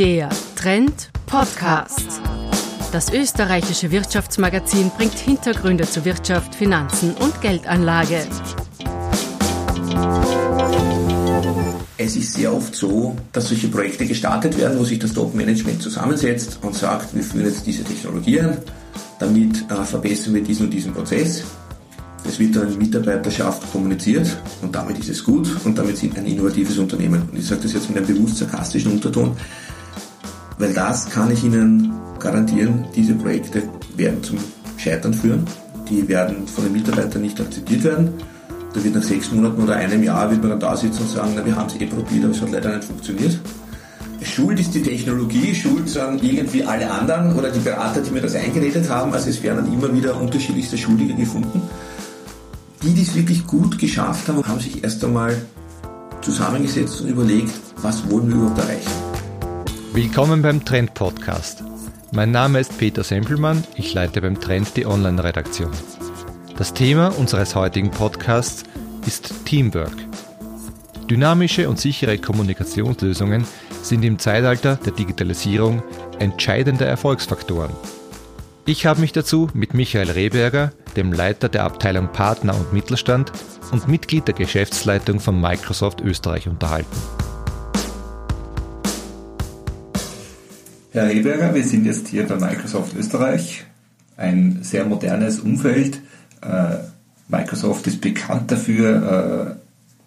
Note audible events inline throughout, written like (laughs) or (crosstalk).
Der Trend Podcast. Das österreichische Wirtschaftsmagazin bringt Hintergründe zu Wirtschaft, Finanzen und Geldanlage. Es ist sehr oft so, dass solche Projekte gestartet werden, wo sich das Top-Management zusammensetzt und sagt, wir führen jetzt diese Technologie an, damit äh, verbessern wir diesen und diesen Prozess. Es wird dann Mitarbeiterschaft kommuniziert und damit ist es gut und damit sind ein innovatives Unternehmen. Und ich sage das jetzt mit einem bewusst sarkastischen Unterton, weil das kann ich Ihnen garantieren, diese Projekte werden zum Scheitern führen. Die werden von den Mitarbeitern nicht akzeptiert werden. Da wird nach sechs Monaten oder einem Jahr wird man dann da sitzen und sagen, na, wir haben es eh probiert, aber es hat leider nicht funktioniert. Schuld ist die Technologie, schuld sind irgendwie alle anderen oder die Berater, die mir das eingeredet haben. Also es werden dann immer wieder unterschiedlichste Schuldige gefunden. Die, die es wirklich gut geschafft haben, haben sich erst einmal zusammengesetzt und überlegt, was wollen wir überhaupt erreichen. Willkommen beim Trend Podcast. Mein Name ist Peter Sempelmann, ich leite beim Trend die Online-Redaktion. Das Thema unseres heutigen Podcasts ist Teamwork. Dynamische und sichere Kommunikationslösungen sind im Zeitalter der Digitalisierung entscheidende Erfolgsfaktoren. Ich habe mich dazu mit Michael Rehberger, dem Leiter der Abteilung Partner und Mittelstand und Mitglied der Geschäftsleitung von Microsoft Österreich unterhalten. Herr Rehberger, wir sind jetzt hier bei Microsoft Österreich, ein sehr modernes Umfeld. Äh, Microsoft ist bekannt dafür,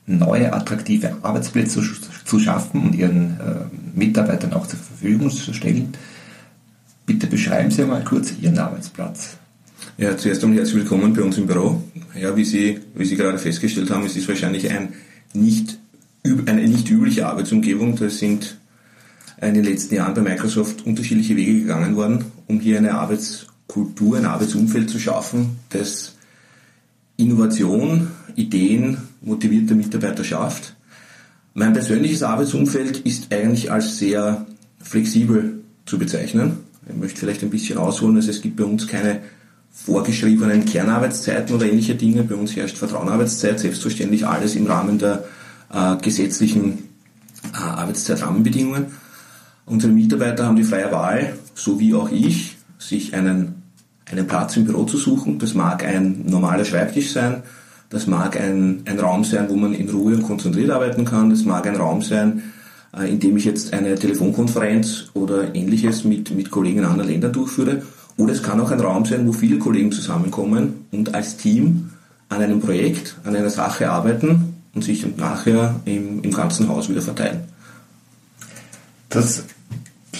äh, neue attraktive Arbeitsplätze zu schaffen und ihren äh, Mitarbeitern auch zur Verfügung zu stellen. Bitte beschreiben Sie mal kurz Ihren Arbeitsplatz. Ja, zuerst einmal herzlich willkommen bei uns im Büro. Ja, wie Sie, wie Sie gerade festgestellt haben, es ist wahrscheinlich ein nicht, eine nicht übliche Arbeitsumgebung. Da sind in den letzten Jahren bei Microsoft unterschiedliche Wege gegangen worden, um hier eine Arbeitskultur, ein Arbeitsumfeld zu schaffen, das Innovation, Ideen, motivierte Mitarbeiter schafft. Mein persönliches Arbeitsumfeld ist eigentlich als sehr flexibel zu bezeichnen. Ich möchte vielleicht ein bisschen ausholen, also es gibt bei uns keine vorgeschriebenen Kernarbeitszeiten oder ähnliche Dinge. Bei uns herrscht Vertrauenarbeitszeit, selbstverständlich alles im Rahmen der äh, gesetzlichen äh, Arbeitszeitrahmenbedingungen. Unsere Mitarbeiter haben die freie Wahl, so wie auch ich, sich einen, einen Platz im Büro zu suchen. Das mag ein normaler Schreibtisch sein, das mag ein, ein Raum sein, wo man in Ruhe und konzentriert arbeiten kann, das mag ein Raum sein, äh, in dem ich jetzt eine Telefonkonferenz oder ähnliches mit, mit Kollegen in anderen Ländern durchführe. Oder es kann auch ein Raum sein, wo viele Kollegen zusammenkommen und als Team an einem Projekt, an einer Sache arbeiten und sich nachher im, im ganzen Haus wieder verteilen. Das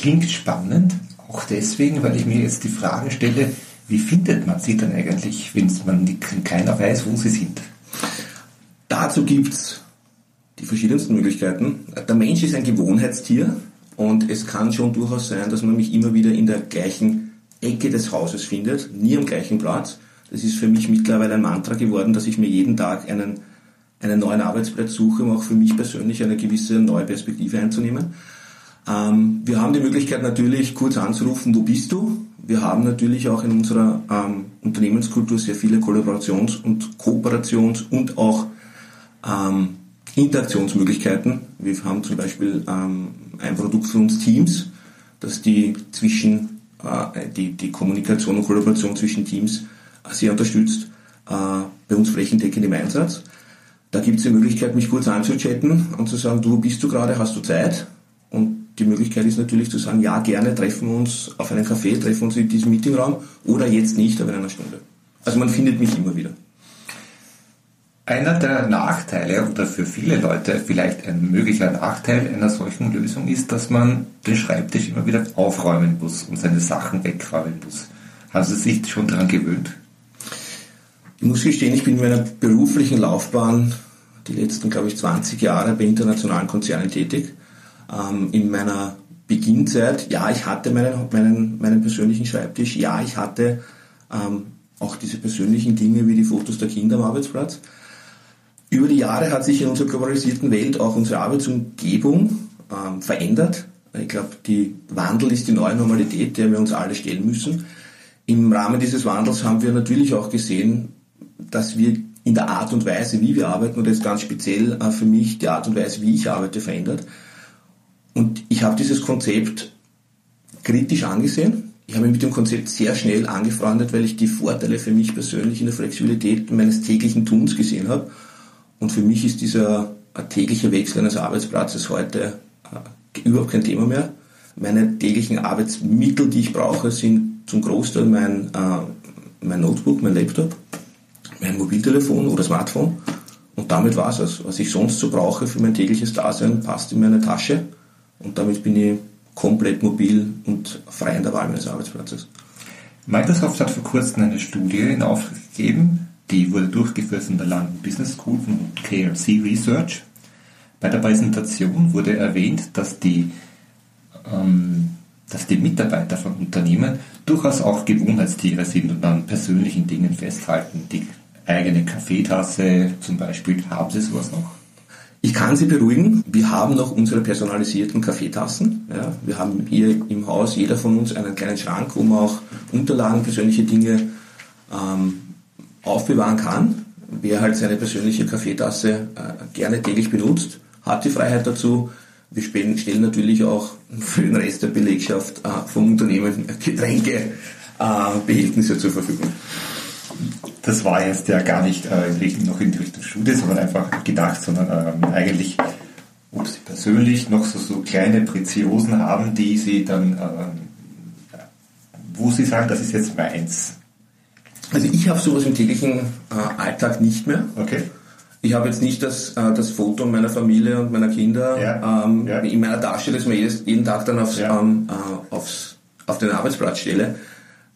klingt spannend, auch deswegen, weil ich mir jetzt die Frage stelle, wie findet man sie denn eigentlich, wenn man keiner weiß, wo sie sind? Dazu gibt es die verschiedensten Möglichkeiten. Der Mensch ist ein Gewohnheitstier und es kann schon durchaus sein, dass man mich immer wieder in der gleichen Ecke des Hauses findet, nie am gleichen Platz. Das ist für mich mittlerweile ein Mantra geworden, dass ich mir jeden Tag einen, einen neuen Arbeitsplatz suche, um auch für mich persönlich eine gewisse neue Perspektive einzunehmen. Ähm, wir haben die Möglichkeit natürlich kurz anzurufen, wo bist du? Wir haben natürlich auch in unserer ähm, Unternehmenskultur sehr viele Kollaborations- und Kooperations- und auch ähm, Interaktionsmöglichkeiten. Wir haben zum Beispiel ähm, ein Produkt für uns Teams, das die zwischen äh, die, die Kommunikation und Kollaboration zwischen Teams sehr unterstützt. Äh, bei uns flächendeckend im Einsatz. Da gibt es die Möglichkeit, mich kurz anzuchatten und zu sagen, du bist du gerade, hast du Zeit? Die Möglichkeit ist natürlich zu sagen, ja, gerne treffen wir uns auf einen Café, treffen wir uns in diesem Meetingraum oder jetzt nicht, aber in einer Stunde. Also man findet mich immer wieder. Einer der Nachteile oder für viele Leute vielleicht ein möglicher Nachteil einer solchen Lösung ist, dass man den Schreibtisch immer wieder aufräumen muss und seine Sachen wegräumen muss. Haben Sie sich schon daran gewöhnt? Ich muss gestehen, ich bin in meiner beruflichen Laufbahn die letzten, glaube ich, 20 Jahre bei internationalen Konzernen tätig ähm, in meiner Beginnzeit, ja, ich hatte meinen, meinen, meinen persönlichen Schreibtisch, ja, ich hatte ähm, auch diese persönlichen Dinge wie die Fotos der Kinder am Arbeitsplatz. Über die Jahre hat sich in unserer globalisierten Welt auch unsere Arbeitsumgebung ähm, verändert. Ich glaube, die Wandel ist die neue Normalität, der wir uns alle stellen müssen. Im Rahmen dieses Wandels haben wir natürlich auch gesehen, dass wir in der Art und Weise, wie wir arbeiten, und jetzt ganz speziell äh, für mich die Art und Weise, wie ich arbeite, verändert. Und ich habe dieses Konzept kritisch angesehen. Ich habe mich mit dem Konzept sehr schnell angefreundet, weil ich die Vorteile für mich persönlich in der Flexibilität meines täglichen Tuns gesehen habe. Und für mich ist dieser tägliche Wechsel eines Arbeitsplatzes heute äh, überhaupt kein Thema mehr. Meine täglichen Arbeitsmittel, die ich brauche, sind zum Großteil mein, äh, mein Notebook, mein Laptop, mein Mobiltelefon oder Smartphone. Und damit war es. Was ich sonst so brauche für mein tägliches Dasein, passt in meine Tasche. Und damit bin ich komplett mobil und frei in der Wahl meines Arbeitsplatzes. Microsoft hat vor kurzem eine Studie in Auftrag gegeben, die wurde durchgeführt von der London Business School von KRC Research. Bei der Präsentation wurde erwähnt, dass die, ähm, dass die Mitarbeiter von Unternehmen durchaus auch Gewohnheitstiere sind und an persönlichen Dingen festhalten. Die eigene Kaffeetasse zum Beispiel, haben Sie sowas noch? Ich kann Sie beruhigen, wir haben noch unsere personalisierten Kaffeetassen. Ja, wir haben hier im Haus jeder von uns einen kleinen Schrank, wo man auch Unterlagen, persönliche Dinge ähm, aufbewahren kann. Wer halt seine persönliche Kaffeetasse äh, gerne täglich benutzt, hat die Freiheit dazu. Wir stellen natürlich auch für den Rest der Belegschaft äh, vom Unternehmen Getränkebehältnisse äh, zur Verfügung. Das war jetzt ja gar nicht äh, in Richtung, noch in die Richtung Studie, sondern einfach gedacht, sondern ähm, eigentlich, ob Sie persönlich noch so, so kleine Preziosen haben, die Sie dann, ähm, wo Sie sagen, das ist jetzt meins. Also ich habe sowas im täglichen äh, Alltag nicht mehr. Okay. Ich habe jetzt nicht das, äh, das Foto meiner Familie und meiner Kinder ja. Ähm, ja. in meiner Tasche, das mir jedes, jeden Tag dann aufs, ja. ähm, äh, aufs, auf den Arbeitsplatz stelle.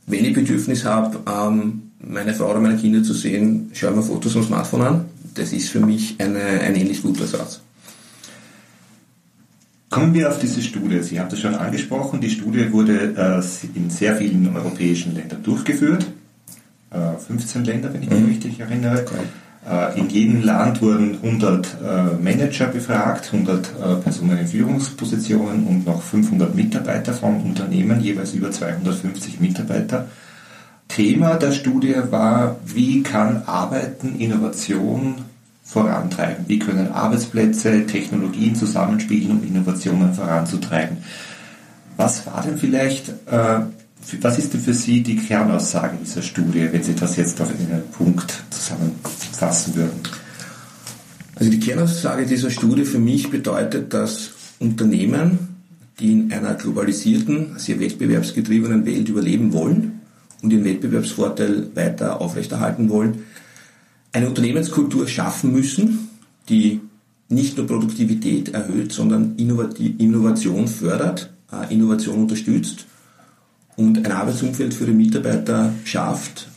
Wenn ich Bedürfnis habe, ähm, meine Frau oder meine Kinder zu sehen, schaue mir Fotos am Smartphone an. Das ist für mich eine, ein ähnlich guter Satz. Kommen wir auf diese Studie. Sie haben das schon angesprochen. Die Studie wurde äh, in sehr vielen europäischen Ländern durchgeführt. 15 äh, Länder, wenn ich mich mhm. richtig erinnere. Okay. Äh, in jedem Land wurden 100 äh, Manager befragt, 100 Personen in Führungspositionen und noch 500 Mitarbeiter von Unternehmen, jeweils über 250 Mitarbeiter. Thema der Studie war, wie kann Arbeiten Innovation vorantreiben? Wie können Arbeitsplätze, Technologien zusammenspielen, um Innovationen voranzutreiben? Was war denn vielleicht äh, was ist denn für Sie die Kernaussage dieser Studie, wenn Sie das jetzt auf einen Punkt zusammenfassen würden? Also die Kernaussage dieser Studie für mich bedeutet, dass Unternehmen, die in einer globalisierten, sehr wettbewerbsgetriebenen Welt überleben wollen und ihren Wettbewerbsvorteil weiter aufrechterhalten wollen, eine Unternehmenskultur schaffen müssen, die nicht nur Produktivität erhöht, sondern Innovation fördert, äh, Innovation unterstützt und ein Arbeitsumfeld für die Mitarbeiter schafft,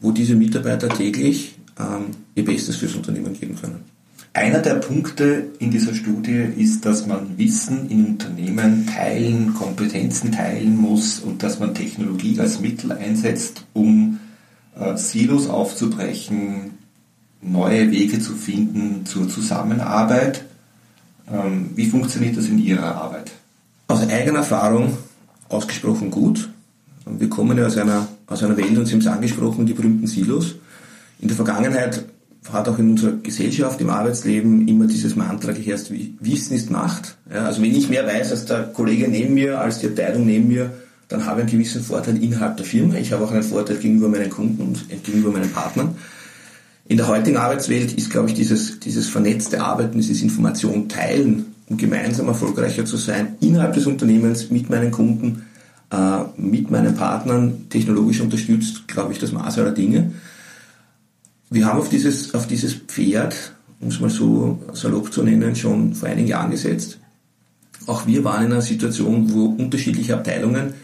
wo diese Mitarbeiter täglich ähm, ihr Bestes fürs Unternehmen geben können. Einer der Punkte in dieser Studie ist, dass man Wissen in Unternehmen teilen, Kompetenzen teilen muss und dass man Technologie als Mittel einsetzt, um äh, Silos aufzubrechen, neue Wege zu finden zur Zusammenarbeit. Ähm, wie funktioniert das in Ihrer Arbeit? Aus eigener Erfahrung ausgesprochen gut. Wir kommen ja aus einer, aus einer Welt, und Sie haben es angesprochen, die berühmten Silos. In der Vergangenheit hat auch in unserer Gesellschaft, im Arbeitsleben immer dieses Mantra geherrscht, Wissen ist Macht. Ja, also wenn ich mehr weiß als der Kollege neben mir, als die Abteilung neben mir, dann habe ich einen gewissen Vorteil innerhalb der Firma. Ich habe auch einen Vorteil gegenüber meinen Kunden und gegenüber meinen Partnern. In der heutigen Arbeitswelt ist, glaube ich, dieses, dieses vernetzte Arbeiten, dieses Information teilen um gemeinsam erfolgreicher zu sein, innerhalb des Unternehmens, mit meinen Kunden, äh, mit meinen Partnern, technologisch unterstützt, glaube ich, das Maß aller Dinge. Wir haben auf dieses, auf dieses Pferd, um es mal so salopp zu nennen, schon vor einigen Jahren gesetzt. Auch wir waren in einer Situation, wo unterschiedliche Abteilungen,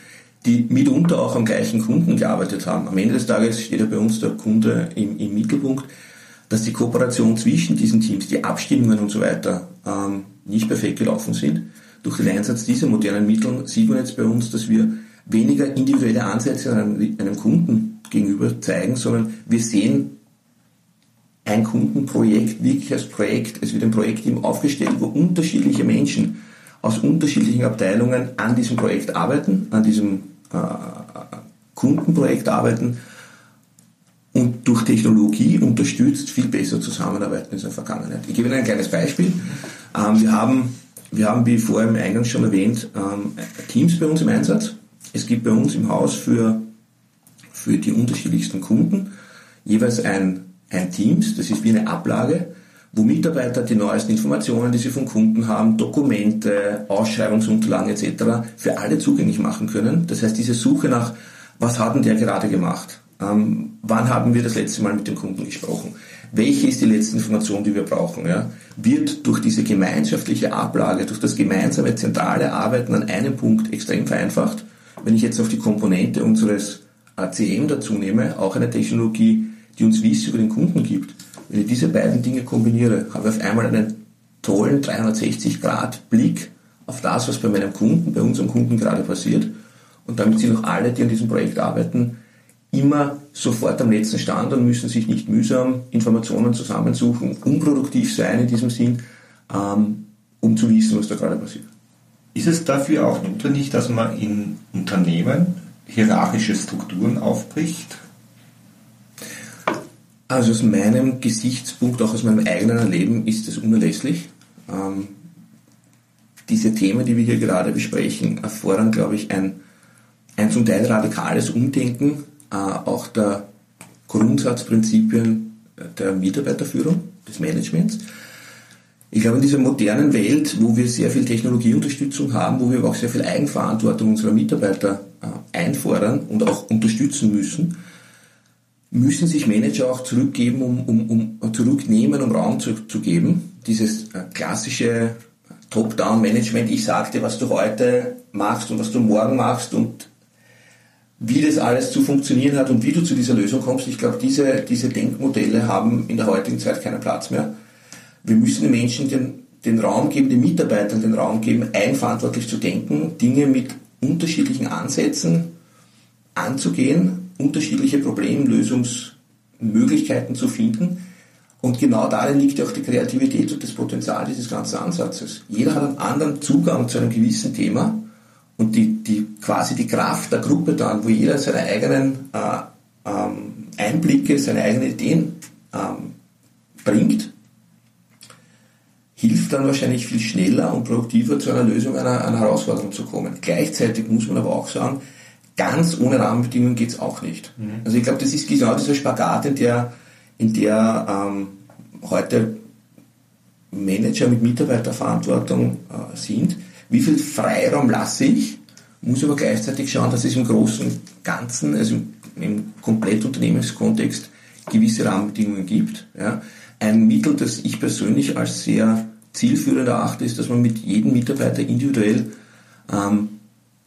die mitunter auch am gleichen Kunden gearbeitet haben. Am Ende des Tages steht ja bei uns der Kunde im, im Mittelpunkt, dass die Kooperation zwischen diesen Teams, die Abstimmungen und so weiter ähm, nicht perfekt gelaufen sind. Durch den Einsatz dieser modernen Mittel sieht man jetzt bei uns, dass wir weniger individuelle Ansätze einem, einem Kunden gegenüber zeigen, sondern wir sehen ein Kundenprojekt wirklich als Projekt. Es wird ein Projektteam aufgestellt, wo unterschiedliche Menschen aus unterschiedlichen Abteilungen an diesem Projekt arbeiten, an diesem äh, Kundenprojekt arbeiten und durch Technologie unterstützt viel besser zusammenarbeiten als in der Vergangenheit. Ich gebe Ihnen ein kleines Beispiel. Ähm, wir haben wir haben, wie vorher im Eingang schon erwähnt, ähm, Teams bei uns im Einsatz. Es gibt bei uns im Haus für, für die unterschiedlichsten Kunden jeweils ein, ein Teams, das ist wie eine Ablage, wo Mitarbeiter die neuesten Informationen, die sie von Kunden haben, Dokumente, Ausschreibungsunterlagen etc. für alle zugänglich machen können. Das heißt, diese Suche nach, was hat denn der gerade gemacht? Ähm, wann haben wir das letzte Mal mit dem Kunden gesprochen? Welche ist die letzte Information, die wir brauchen? Ja? Wird durch diese gemeinschaftliche Ablage, durch das gemeinsame zentrale Arbeiten an einem Punkt extrem vereinfacht. Wenn ich jetzt auf die Komponente unseres ACM dazu nehme, auch eine Technologie, die uns Wissen über den Kunden gibt, wenn ich diese beiden Dinge kombiniere, habe ich auf einmal einen tollen 360-Grad-Blick auf das, was bei meinem Kunden, bei unserem Kunden gerade passiert. Und damit sind auch alle, die an diesem Projekt arbeiten, immer sofort am letzten Stand und müssen sich nicht mühsam Informationen zusammensuchen, unproduktiv sein in diesem Sinn, ähm, um zu wissen, was da gerade passiert. Ist es dafür auch notwendig, dass man in Unternehmen hierarchische Strukturen aufbricht? Also aus meinem Gesichtspunkt, auch aus meinem eigenen Erleben, ist es unerlässlich. Ähm, diese Themen, die wir hier gerade besprechen, erfordern, glaube ich, ein, ein zum Teil radikales Umdenken äh, auch der Grundsatzprinzipien der Mitarbeiterführung, des Managements. Ich glaube, in dieser modernen Welt, wo wir sehr viel Technologieunterstützung haben, wo wir aber auch sehr viel Eigenverantwortung unserer Mitarbeiter äh, einfordern und auch unterstützen müssen, müssen sich Manager auch zurückgeben, um, um, um zurücknehmen, um Raum zu, zu geben. Dieses äh, klassische Top-Down-Management, ich sagte, was du heute machst und was du morgen machst und wie das alles zu funktionieren hat und wie du zu dieser Lösung kommst. Ich glaube, diese, diese Denkmodelle haben in der heutigen Zeit keinen Platz mehr. Wir müssen den Menschen den, den Raum geben, den Mitarbeitern den Raum geben, eigenverantwortlich zu denken, Dinge mit unterschiedlichen Ansätzen anzugehen unterschiedliche Problemlösungsmöglichkeiten zu finden. Und genau darin liegt auch die Kreativität und das Potenzial dieses ganzen Ansatzes. Jeder hat einen anderen Zugang zu einem gewissen Thema und die, die quasi die Kraft der Gruppe dann, wo jeder seine eigenen äh, ähm, Einblicke, seine eigenen Ideen ähm, bringt, hilft dann wahrscheinlich viel schneller und produktiver zu einer Lösung einer, einer Herausforderung zu kommen. Gleichzeitig muss man aber auch sagen, ganz ohne Rahmenbedingungen geht es auch nicht. Mhm. Also ich glaube, das ist genau dieser Spagat, in der, in der ähm, heute Manager mit Mitarbeiterverantwortung äh, sind. Wie viel Freiraum lasse ich? Muss aber gleichzeitig schauen, dass es im großen Ganzen, also im, im Komplettunternehmenskontext, gewisse Rahmenbedingungen gibt. Ja. Ein Mittel, das ich persönlich als sehr zielführend erachte, ist, dass man mit jedem Mitarbeiter individuell ähm,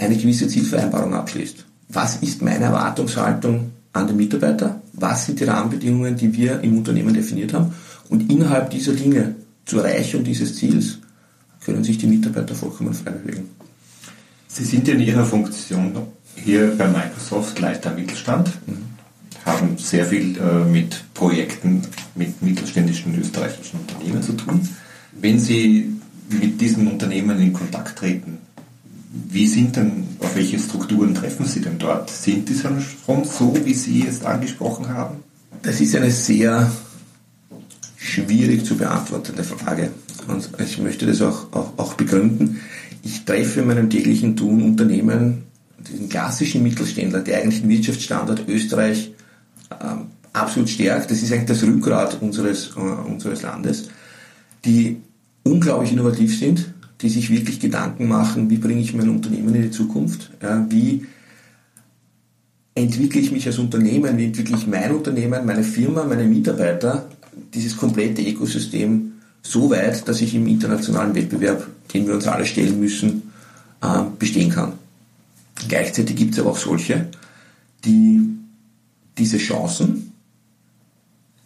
eine gewisse Zielvereinbarung abschließt. Was ist meine Erwartungshaltung an den Mitarbeiter? Was sind die Rahmenbedingungen, die wir im Unternehmen definiert haben? Und innerhalb dieser Dinge zur Erreichung dieses Ziels können sich die Mitarbeiter vollkommen frei bewegen. Sie sind in Ihrer Funktion hier bei Microsoft Leiter Mittelstand, mhm. haben sehr viel äh, mit Projekten mit mittelständischen österreichischen Unternehmen zu tun. Wenn Sie mit diesen Unternehmen in Kontakt treten, wie sind denn, auf welche Strukturen treffen Sie denn dort? Sind die schon so, wie Sie jetzt angesprochen haben? Das ist eine sehr schwierig zu beantwortende Frage. Und ich möchte das auch, auch, auch begründen. Ich treffe in meinem täglichen Tun Unternehmen, diesen klassischen Mittelständler, der eigentlich den Wirtschaftsstandort Österreich ähm, absolut stärkt. Das ist eigentlich das Rückgrat unseres, äh, unseres Landes, die unglaublich innovativ sind, die sich wirklich Gedanken machen, wie bringe ich mein Unternehmen in die Zukunft, ja, wie entwickle ich mich als Unternehmen, wie entwickle ich mein Unternehmen, meine Firma, meine Mitarbeiter, dieses komplette Ökosystem so weit, dass ich im internationalen Wettbewerb, den wir uns alle stellen müssen, äh, bestehen kann. Gleichzeitig gibt es aber auch solche, die diese Chancen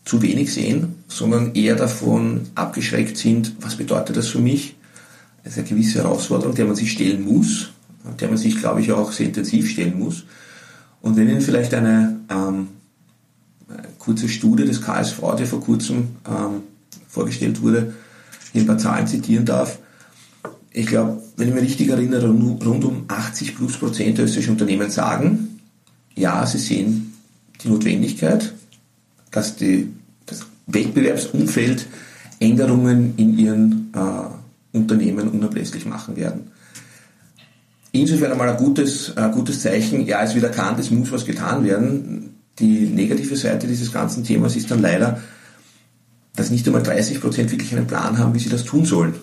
zu wenig sehen, sondern eher davon abgeschreckt sind, was bedeutet das für mich, das ist eine gewisse Herausforderung, der man sich stellen muss, der man sich, glaube ich, auch sehr intensiv stellen muss. Und wenn Ihnen vielleicht eine, ähm, kurze Studie des KSV, die vor kurzem ähm, vorgestellt wurde, hier ein paar Zahlen zitieren darf, ich glaube, wenn ich mich richtig erinnere, rund um 80 plus Prozent der österreichischen Unternehmen sagen, ja, sie sehen die Notwendigkeit, dass die, das Wettbewerbsumfeld Änderungen in ihren äh, Unablässlich machen werden. Insofern einmal ein gutes, ein gutes Zeichen, ja, es wird erkannt, es muss was getan werden. Die negative Seite dieses ganzen Themas ist dann leider, dass nicht einmal 30 Prozent wirklich einen Plan haben, wie sie das tun sollen.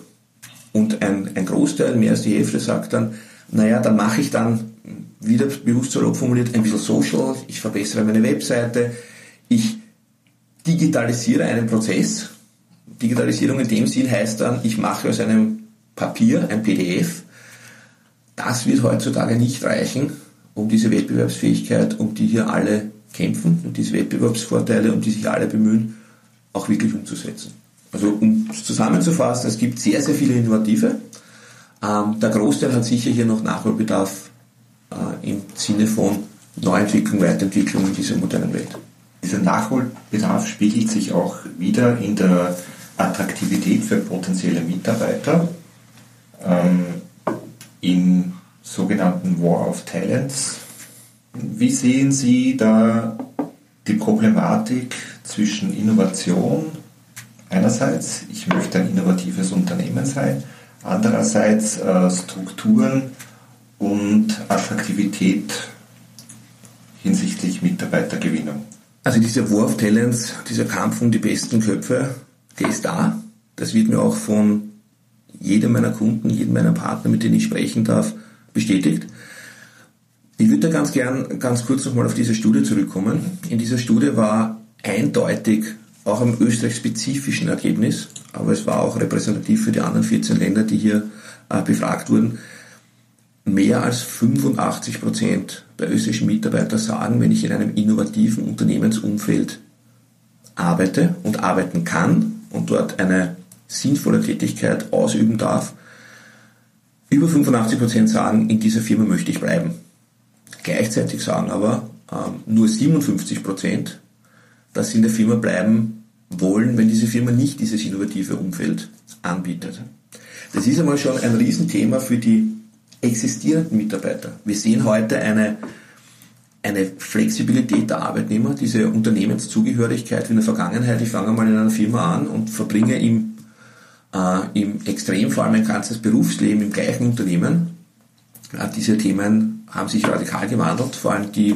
Und ein, ein Großteil, mehr als die Hälfte, sagt dann, naja, dann mache ich dann, wieder bewusst salopp formuliert, ein bisschen Social, ich verbessere meine Webseite, ich digitalisiere einen Prozess. Digitalisierung in dem Sinn heißt dann, ich mache aus einem Papier ein PDF. Das wird heutzutage nicht reichen, um diese Wettbewerbsfähigkeit, um die hier alle kämpfen und diese Wettbewerbsvorteile, um die sich alle bemühen, auch wirklich umzusetzen. Also um es zusammenzufassen, es gibt sehr, sehr viele Innovative. Ähm, der Großteil hat sicher hier noch Nachholbedarf äh, im Sinne von Neuentwicklung, Weiterentwicklung in dieser modernen Welt. Dieser Nachholbedarf spiegelt sich auch wieder in der Attraktivität für potenzielle Mitarbeiter, ähm, im sogenannten War of Talents. Wie sehen Sie da die Problematik zwischen Innovation einerseits, ich möchte ein innovatives Unternehmen sein, andererseits äh, Strukturen und Attraktivität hinsichtlich Mitarbeitergewinnung. Also dieser War of Talents, dieser Kampf um die besten Köpfe, der ist da. Das wird mir auch von jedem meiner Kunden, jedem meiner Partner, mit denen ich sprechen darf, bestätigt. Ich würde da ganz gern ganz kurz nochmal auf diese Studie zurückkommen. In dieser Studie war eindeutig auch im österreich-spezifischen Ergebnis, aber es war auch repräsentativ für die anderen 14 Länder, die hier äh, befragt wurden, mehr als 85 Prozent der österreichischen Mitarbeiter sagen, wenn ich in einem innovativen Unternehmensumfeld arbeite und arbeiten kann und dort eine sinnvolle Tätigkeit ausüben darf, über 85 Prozent sagen, in dieser Firma möchte ich bleiben. Gleichzeitig sagen aber ähm, nur 57 Prozent, dass sie in der Firma bleiben wollen, wenn diese Firma nicht dieses innovative Umfeld anbietet. Das ist einmal schon ein Riesenthema für die existierenden Mitarbeiter. Wir sehen heute eine, eine Flexibilität der Arbeitnehmer, diese Unternehmenszugehörigkeit wie in der Vergangenheit. Ich fange mal in einer Firma an und verbringe im, äh, im Extremfall mein ganzes Berufsleben im gleichen Unternehmen. Äh, diese Themen haben sich radikal gewandelt, vor allem die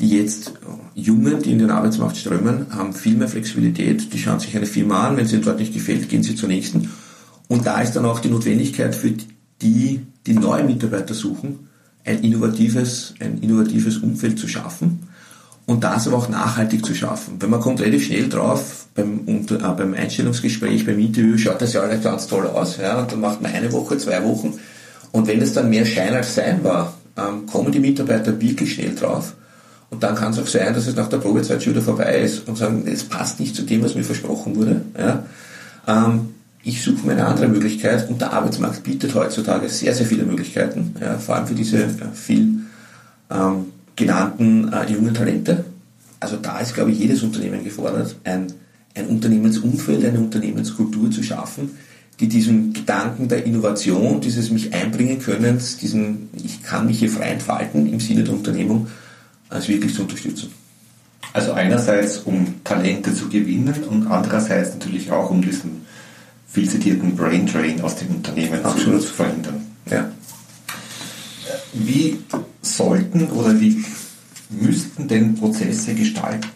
die jetzt Jungen, die in den Arbeitsmarkt strömen, haben viel mehr Flexibilität. Die schauen sich eine Firma an, wenn ihnen dort nicht gefällt, gehen sie zur nächsten. Und da ist dann auch die Notwendigkeit für die, die neue Mitarbeiter suchen, ein innovatives, ein innovatives Umfeld zu schaffen und das aber auch nachhaltig zu schaffen. Wenn man kommt relativ schnell drauf, beim, unter, äh, beim Einstellungsgespräch, beim Interview, schaut das ja alles ganz toll aus, ja, und dann macht man eine Woche, zwei Wochen. Und wenn es dann mehr Schein als Sein war, ähm, kommen die Mitarbeiter wirklich schnell drauf und dann kann es auch sein, dass es nach der Probezeit schon wieder vorbei ist und sagen, es passt nicht zu dem, was mir versprochen wurde. Ja. Ähm, ich suche mir eine andere Möglichkeit und der Arbeitsmarkt bietet heutzutage sehr, sehr viele Möglichkeiten, ja, vor allem für diese ja, viel ähm, genannten äh, jungen Talente. Also da ist, glaube ich, jedes Unternehmen gefordert, ein, ein Unternehmensumfeld, eine Unternehmenskultur zu schaffen, die diesen Gedanken der Innovation, dieses mich einbringen können, diesen ich kann mich hier frei entfalten im Sinne der Unternehmung, als wirklich zu unterstützen. Also einerseits um Talente zu gewinnen und andererseits natürlich auch um diesen viel zitierten Brain Drain aus dem Unternehmen Absolut. zu verhindern. Ja. Wie sollten oder wie müssten denn Prozesse gestaltet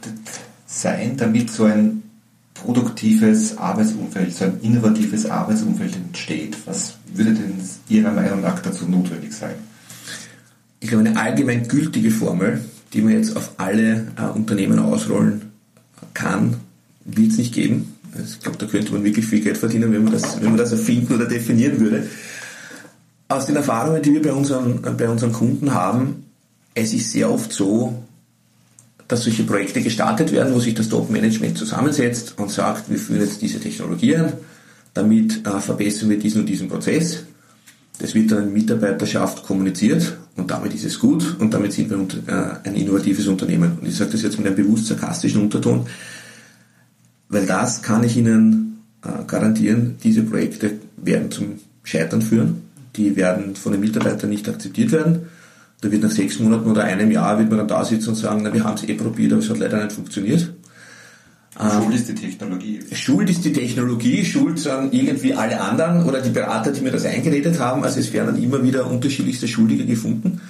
sein, damit so ein produktives Arbeitsumfeld, so ein innovatives Arbeitsumfeld entsteht? Was würde denn Ihrer Meinung nach dazu notwendig sein? Ich glaube, eine allgemein gültige Formel die man jetzt auf alle äh, Unternehmen ausrollen kann, wird es nicht geben. Also ich glaube, da könnte man wirklich viel Geld verdienen, wenn man das, wenn man das erfinden oder definieren würde. Aus den Erfahrungen, die wir bei unseren, bei unseren Kunden haben, es ist sehr oft so, dass solche Projekte gestartet werden, wo sich das Top-Management zusammensetzt und sagt, wir führen jetzt diese Technologie ein, damit äh, verbessern wir diesen und diesen Prozess. Das wird dann in Mitarbeiterschaft kommuniziert und damit ist es gut und damit sind wir äh, ein innovatives Unternehmen. Und ich sage das jetzt mit einem bewusst sarkastischen Unterton, weil das kann ich Ihnen äh, garantieren, diese Projekte werden zum Scheitern führen. Die werden von den Mitarbeitern nicht akzeptiert werden. Da wird nach sechs Monaten oder einem Jahr wird man dann da sitzen und sagen, na, wir haben es eh probiert, aber es hat leider nicht funktioniert. Schuld ist die Technologie. Schuld ist die Technologie, schuld sind irgendwie alle anderen oder die Berater, die mir das eingeredet haben. Also es werden dann immer wieder unterschiedlichste Schuldige gefunden.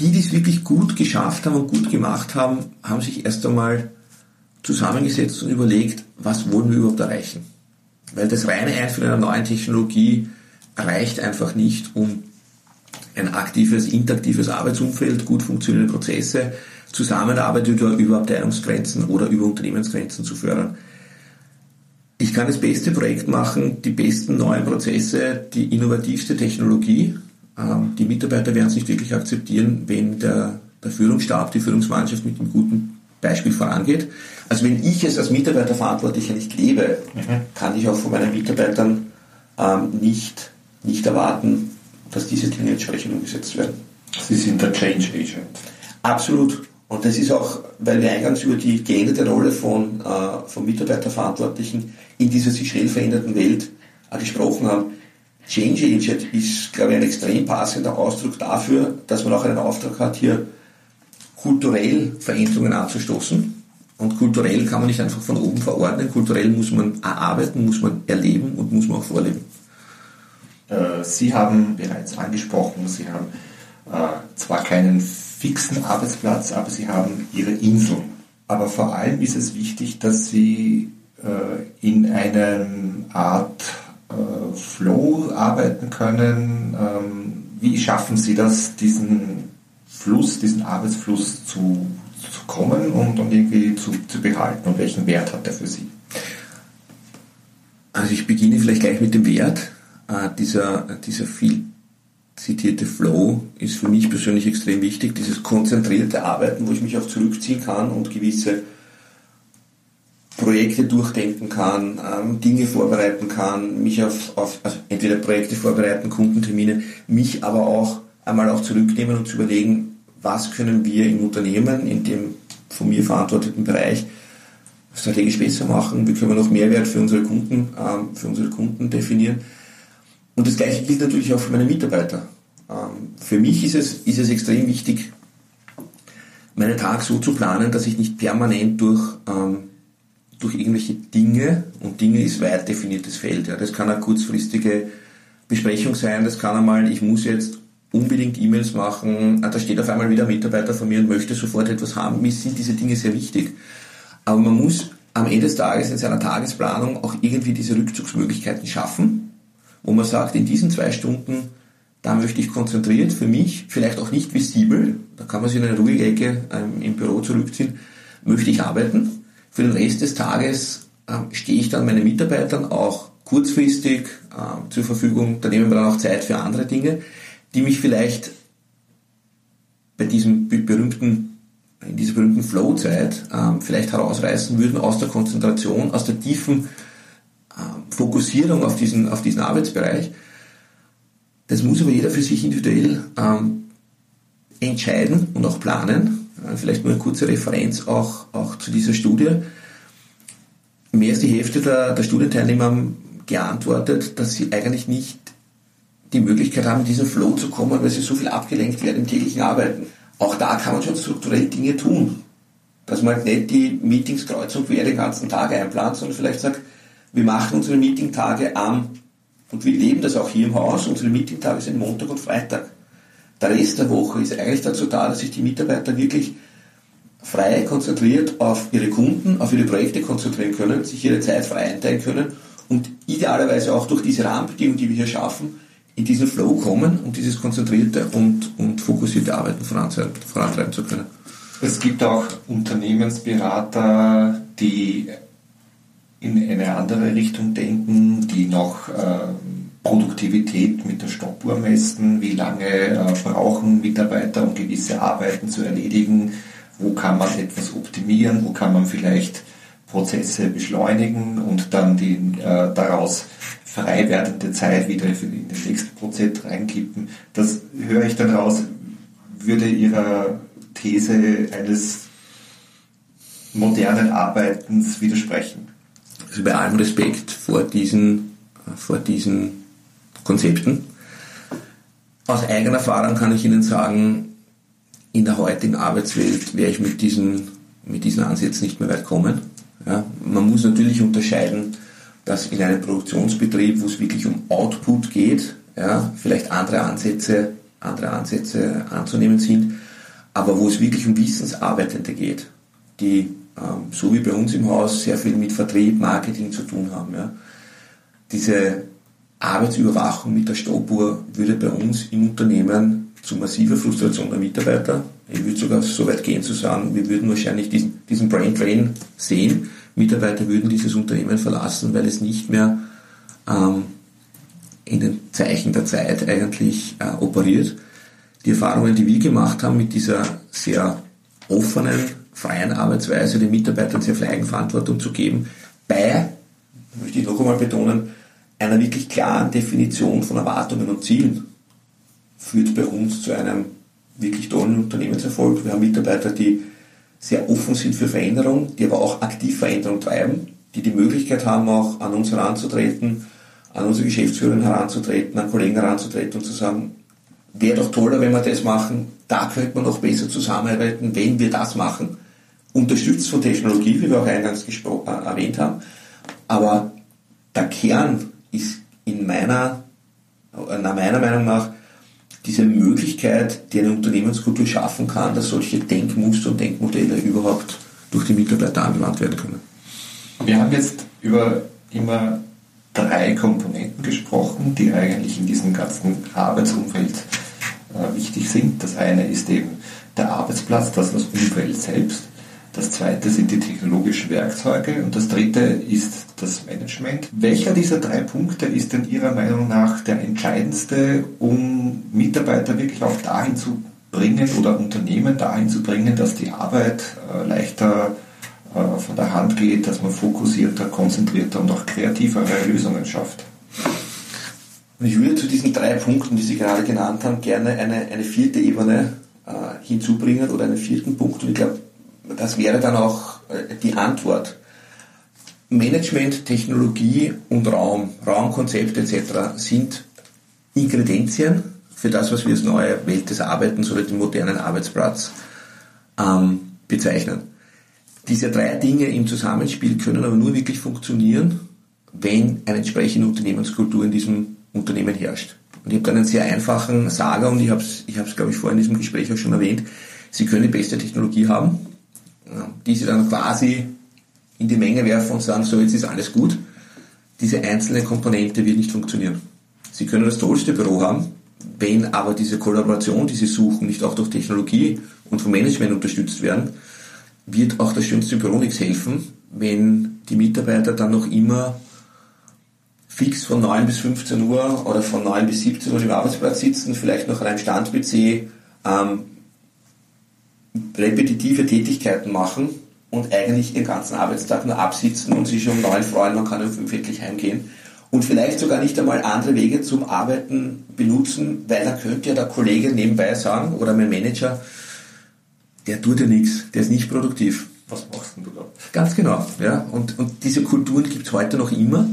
Die, die es wirklich gut geschafft haben und gut gemacht haben, haben sich erst einmal zusammengesetzt und überlegt, was wollen wir überhaupt erreichen. Weil das reine Einführen einer neuen Technologie reicht einfach nicht, um ein aktives, interaktives Arbeitsumfeld, gut funktionierende Prozesse, Zusammenarbeit über, über Abteilungsgrenzen oder über Unternehmensgrenzen zu fördern. Ich kann das beste Projekt machen, die besten neuen Prozesse, die innovativste Technologie. Ähm, die Mitarbeiter werden es nicht wirklich akzeptieren, wenn der, der Führungsstab, die Führungsmannschaft mit einem guten Beispiel vorangeht. Also wenn ich es als Mitarbeiterverantwortlicher nicht lebe, mhm. kann ich auch von meinen Mitarbeitern ähm, nicht, nicht erwarten, dass diese Dinge entsprechend umgesetzt werden. Sie sind der Change Agent. Absolut. Und das ist auch, weil wir eingangs über die geänderte Rolle von, äh, von Mitarbeiterverantwortlichen in dieser sich schnell verändernden Welt äh, gesprochen haben. Change Agent ist, glaube ich, ein extrem passender Ausdruck dafür, dass man auch einen Auftrag hat, hier kulturell Veränderungen anzustoßen. Und kulturell kann man nicht einfach von oben verordnen. Kulturell muss man erarbeiten, muss man erleben und muss man auch vorleben. Äh, Sie haben bereits angesprochen, Sie haben äh, zwar keinen fixen Arbeitsplatz, aber Sie haben Ihre Inseln. Aber vor allem ist es wichtig, dass Sie äh, in einem Art Flow arbeiten können. Ähm, wie schaffen Sie das, diesen Fluss, diesen Arbeitsfluss zu, zu kommen und, und irgendwie zu, zu behalten und welchen Wert hat er für Sie? Also ich beginne vielleicht gleich mit dem Wert. Äh, dieser, dieser viel zitierte Flow ist für mich persönlich extrem wichtig. Dieses konzentrierte Arbeiten, wo ich mich auch zurückziehen kann und gewisse Projekte durchdenken kann, ähm, Dinge vorbereiten kann, mich auf, auf also entweder Projekte vorbereiten, Kundentermine, mich aber auch einmal auch zurücknehmen und zu überlegen, was können wir im Unternehmen, in dem von mir verantworteten Bereich strategisch besser machen, wie können wir noch Mehrwert für unsere Kunden, ähm, für unsere Kunden definieren und das Gleiche gilt natürlich auch für meine Mitarbeiter. Ähm, für mich ist es, ist es extrem wichtig, meinen Tag so zu planen, dass ich nicht permanent durch, ähm, durch irgendwelche Dinge, und Dinge ist weit definiertes Feld, ja, das kann eine kurzfristige Besprechung sein, das kann einmal, ich muss jetzt unbedingt E-Mails machen, ah, da steht auf einmal wieder ein Mitarbeiter von mir und möchte sofort etwas haben, mir sind diese Dinge sehr wichtig. Aber man muss am Ende des Tages in seiner Tagesplanung auch irgendwie diese Rückzugsmöglichkeiten schaffen, wo man sagt, in diesen zwei Stunden, da möchte ich konzentriert für mich, vielleicht auch nicht visibel, da kann man sich in eine ruhige Ecke ähm, im Büro zurückziehen, möchte ich arbeiten. Für den Rest des Tages ähm, stehe ich dann meinen Mitarbeitern auch kurzfristig ähm, zur Verfügung. Da nehmen wir dann auch Zeit für andere Dinge, die mich vielleicht bei diesem berühmten, in dieser berühmten Flow-Zeit ähm, vielleicht herausreißen würden aus der Konzentration, aus der tiefen Fokussierung auf diesen, auf diesen Arbeitsbereich. Das muss aber jeder für sich individuell ähm, entscheiden und auch planen. Äh, vielleicht nur eine kurze Referenz auch, auch zu dieser Studie. Mehr als die Hälfte der, der Studienteilnehmer haben geantwortet, dass sie eigentlich nicht die Möglichkeit haben, in diesen Flow zu kommen, weil sie so viel abgelenkt werden im täglichen Arbeiten. Auch da kann man schon strukturell Dinge tun. Dass man halt nicht die Meetings kreuz und quer den ganzen Tag einplant, sondern vielleicht sagt, wir machen unsere Meetingtage am, und wir leben das auch hier im Haus, unsere Meetingtage sind Montag und Freitag. Der Rest der Woche ist eigentlich dazu da, dass sich die Mitarbeiter wirklich frei konzentriert auf ihre Kunden, auf ihre Projekte konzentrieren können, sich ihre Zeit frei einteilen können und idealerweise auch durch diese Rahmenbedingungen, die wir hier schaffen, in diesen Flow kommen und dieses konzentrierte und, und fokussierte Arbeiten vorantreiben zu können. Es gibt auch Unternehmensberater, die in eine andere Richtung denken, die noch äh, Produktivität mit der Stoppuhr messen, wie lange äh, brauchen Mitarbeiter, um gewisse Arbeiten zu erledigen, wo kann man etwas optimieren, wo kann man vielleicht Prozesse beschleunigen und dann die äh, daraus frei werdende Zeit wieder in den nächsten Prozess reinkippen. Das höre ich dann raus, würde Ihrer These eines modernen Arbeitens widersprechen also bei allem Respekt vor diesen, vor diesen Konzepten. Aus eigener Erfahrung kann ich Ihnen sagen, in der heutigen Arbeitswelt werde ich mit diesen, mit diesen Ansätzen nicht mehr weit kommen. Ja, man muss natürlich unterscheiden, dass in einem Produktionsbetrieb, wo es wirklich um Output geht, ja, vielleicht andere Ansätze, andere Ansätze anzunehmen sind, aber wo es wirklich um Wissensarbeitende geht, die so wie bei uns im Haus sehr viel mit Vertrieb, Marketing zu tun haben. Ja. Diese Arbeitsüberwachung mit der Stoppuhr würde bei uns im Unternehmen zu massiver Frustration der Mitarbeiter. Ich würde sogar so weit gehen zu sagen, wir würden wahrscheinlich diesen, diesen Brain Drain sehen. Mitarbeiter würden dieses Unternehmen verlassen, weil es nicht mehr ähm, in den Zeichen der Zeit eigentlich äh, operiert. Die Erfahrungen, die wir gemacht haben mit dieser sehr offenen, freien Arbeitsweise, den Mitarbeitern sehr viel Eigenverantwortung zu geben, bei, möchte ich noch einmal betonen, einer wirklich klaren Definition von Erwartungen und Zielen, führt bei uns zu einem wirklich tollen Unternehmenserfolg. Wir haben Mitarbeiter, die sehr offen sind für Veränderung, die aber auch aktiv Veränderung treiben, die die Möglichkeit haben, auch an uns heranzutreten, an unsere Geschäftsführerin heranzutreten, an Kollegen heranzutreten und zu sagen, wäre doch toller, wenn wir das machen, da könnte man noch besser zusammenarbeiten, wenn wir das machen. Unterstützt von Technologie, wie wir auch eingangs äh, erwähnt haben. Aber der Kern ist in meiner, äh, nach meiner Meinung nach diese Möglichkeit, die eine Unternehmenskultur schaffen kann, dass solche Denkmuster und Denkmodelle überhaupt durch die Mitarbeiter angewandt werden können. Wir haben jetzt über immer drei Komponenten gesprochen, die eigentlich in diesem ganzen Arbeitsumfeld äh, wichtig sind. Das eine ist eben der Arbeitsplatz, das das Umfeld selbst. Das zweite sind die technologischen Werkzeuge und das dritte ist das Management. Welcher dieser drei Punkte ist denn Ihrer Meinung nach der entscheidendste, um Mitarbeiter wirklich auch dahin zu bringen oder Unternehmen dahin zu bringen, dass die Arbeit äh, leichter äh, von der Hand geht, dass man fokussierter, konzentrierter und auch kreativere Lösungen schafft? ich würde zu diesen drei Punkten, die Sie gerade genannt haben, gerne eine, eine vierte Ebene äh, hinzubringen oder einen vierten Punkt. Und ich glaube, das wäre dann auch äh, die Antwort. Management, Technologie und Raum, Raumkonzepte etc. sind Ingredienzien für das, was wir als neue Welt des Arbeitens oder den modernen Arbeitsplatz ähm, bezeichnen. Diese drei Dinge im Zusammenspiel können aber nur wirklich funktionieren, wenn eine entsprechende Unternehmenskultur in diesem Unternehmen herrscht. Und ich habe da einen sehr einfachen Sager und ich habe es, ich glaube ich, vorhin in diesem Gespräch auch schon erwähnt. Sie können die beste Technologie haben, die sie dann quasi in die Menge werfen und sagen, so jetzt ist alles gut. Diese einzelne Komponente wird nicht funktionieren. Sie können das tollste Büro haben, wenn aber diese Kollaboration, die Sie suchen, nicht auch durch Technologie und vom Management unterstützt werden, wird auch das schönste Büro nichts helfen, wenn die Mitarbeiter dann noch immer fix von 9 bis 15 Uhr oder von 9 bis 17 Uhr im Arbeitsplatz sitzen, vielleicht noch an einem Stand-PC ähm, repetitive Tätigkeiten machen und eigentlich den ganzen Arbeitstag nur absitzen und sich um neun freuen, man kann um fünf wirklich heimgehen und vielleicht sogar nicht einmal andere Wege zum Arbeiten benutzen, weil dann könnte ja der Kollege nebenbei sagen oder mein Manager, der tut ja nichts, der ist nicht produktiv. Was machst denn du da? Ganz genau, ja. Und, und diese Kulturen gibt es heute noch immer.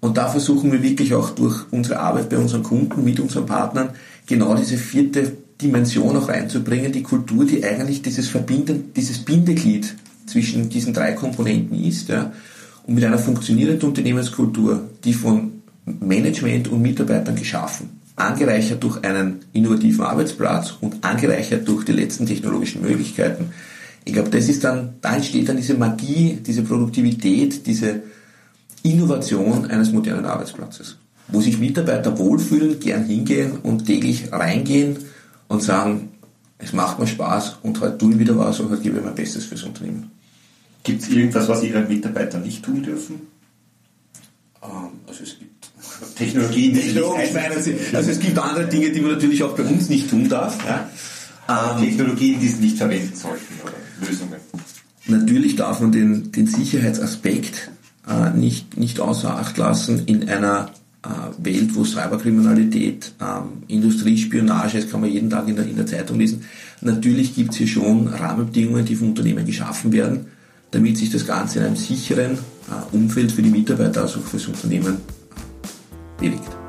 Und da versuchen wir wirklich auch durch unsere Arbeit bei unseren Kunden, mit unseren Partnern, genau diese vierte Dimension auch reinzubringen, die Kultur, die eigentlich dieses Verbinden, dieses Bindeglied zwischen diesen drei Komponenten ist, ja, und mit einer funktionierenden Unternehmenskultur, die von Management und Mitarbeitern geschaffen, angereichert durch einen innovativen Arbeitsplatz und angereichert durch die letzten technologischen Möglichkeiten. Ich glaube, das ist dann, da entsteht dann diese Magie, diese Produktivität, diese Innovation eines modernen Arbeitsplatzes, wo sich Mitarbeiter wohlfühlen, gern hingehen und täglich reingehen und sagen, es macht mir Spaß und heute tue ich wieder was und heute gebe ich mein Bestes fürs Unternehmen. Gibt es irgendwas, was Ihre Mitarbeiter nicht tun dürfen? Ähm, also es gibt (laughs) Technologien, die Technologisch meinen Sie. Also es gibt andere Dinge, die man natürlich auch bei uns nicht tun darf. Ja. Ähm, Technologien, die Sie nicht verwenden sollten oder Lösungen. Natürlich darf man den, den Sicherheitsaspekt äh, nicht, nicht außer Acht lassen in einer Welt, wo Cyberkriminalität, ähm, Industriespionage, das kann man jeden Tag in der, in der Zeitung lesen. Natürlich gibt es hier schon Rahmenbedingungen, die vom Unternehmen geschaffen werden, damit sich das Ganze in einem sicheren äh, Umfeld für die Mitarbeiter, also auch für das Unternehmen bewegt.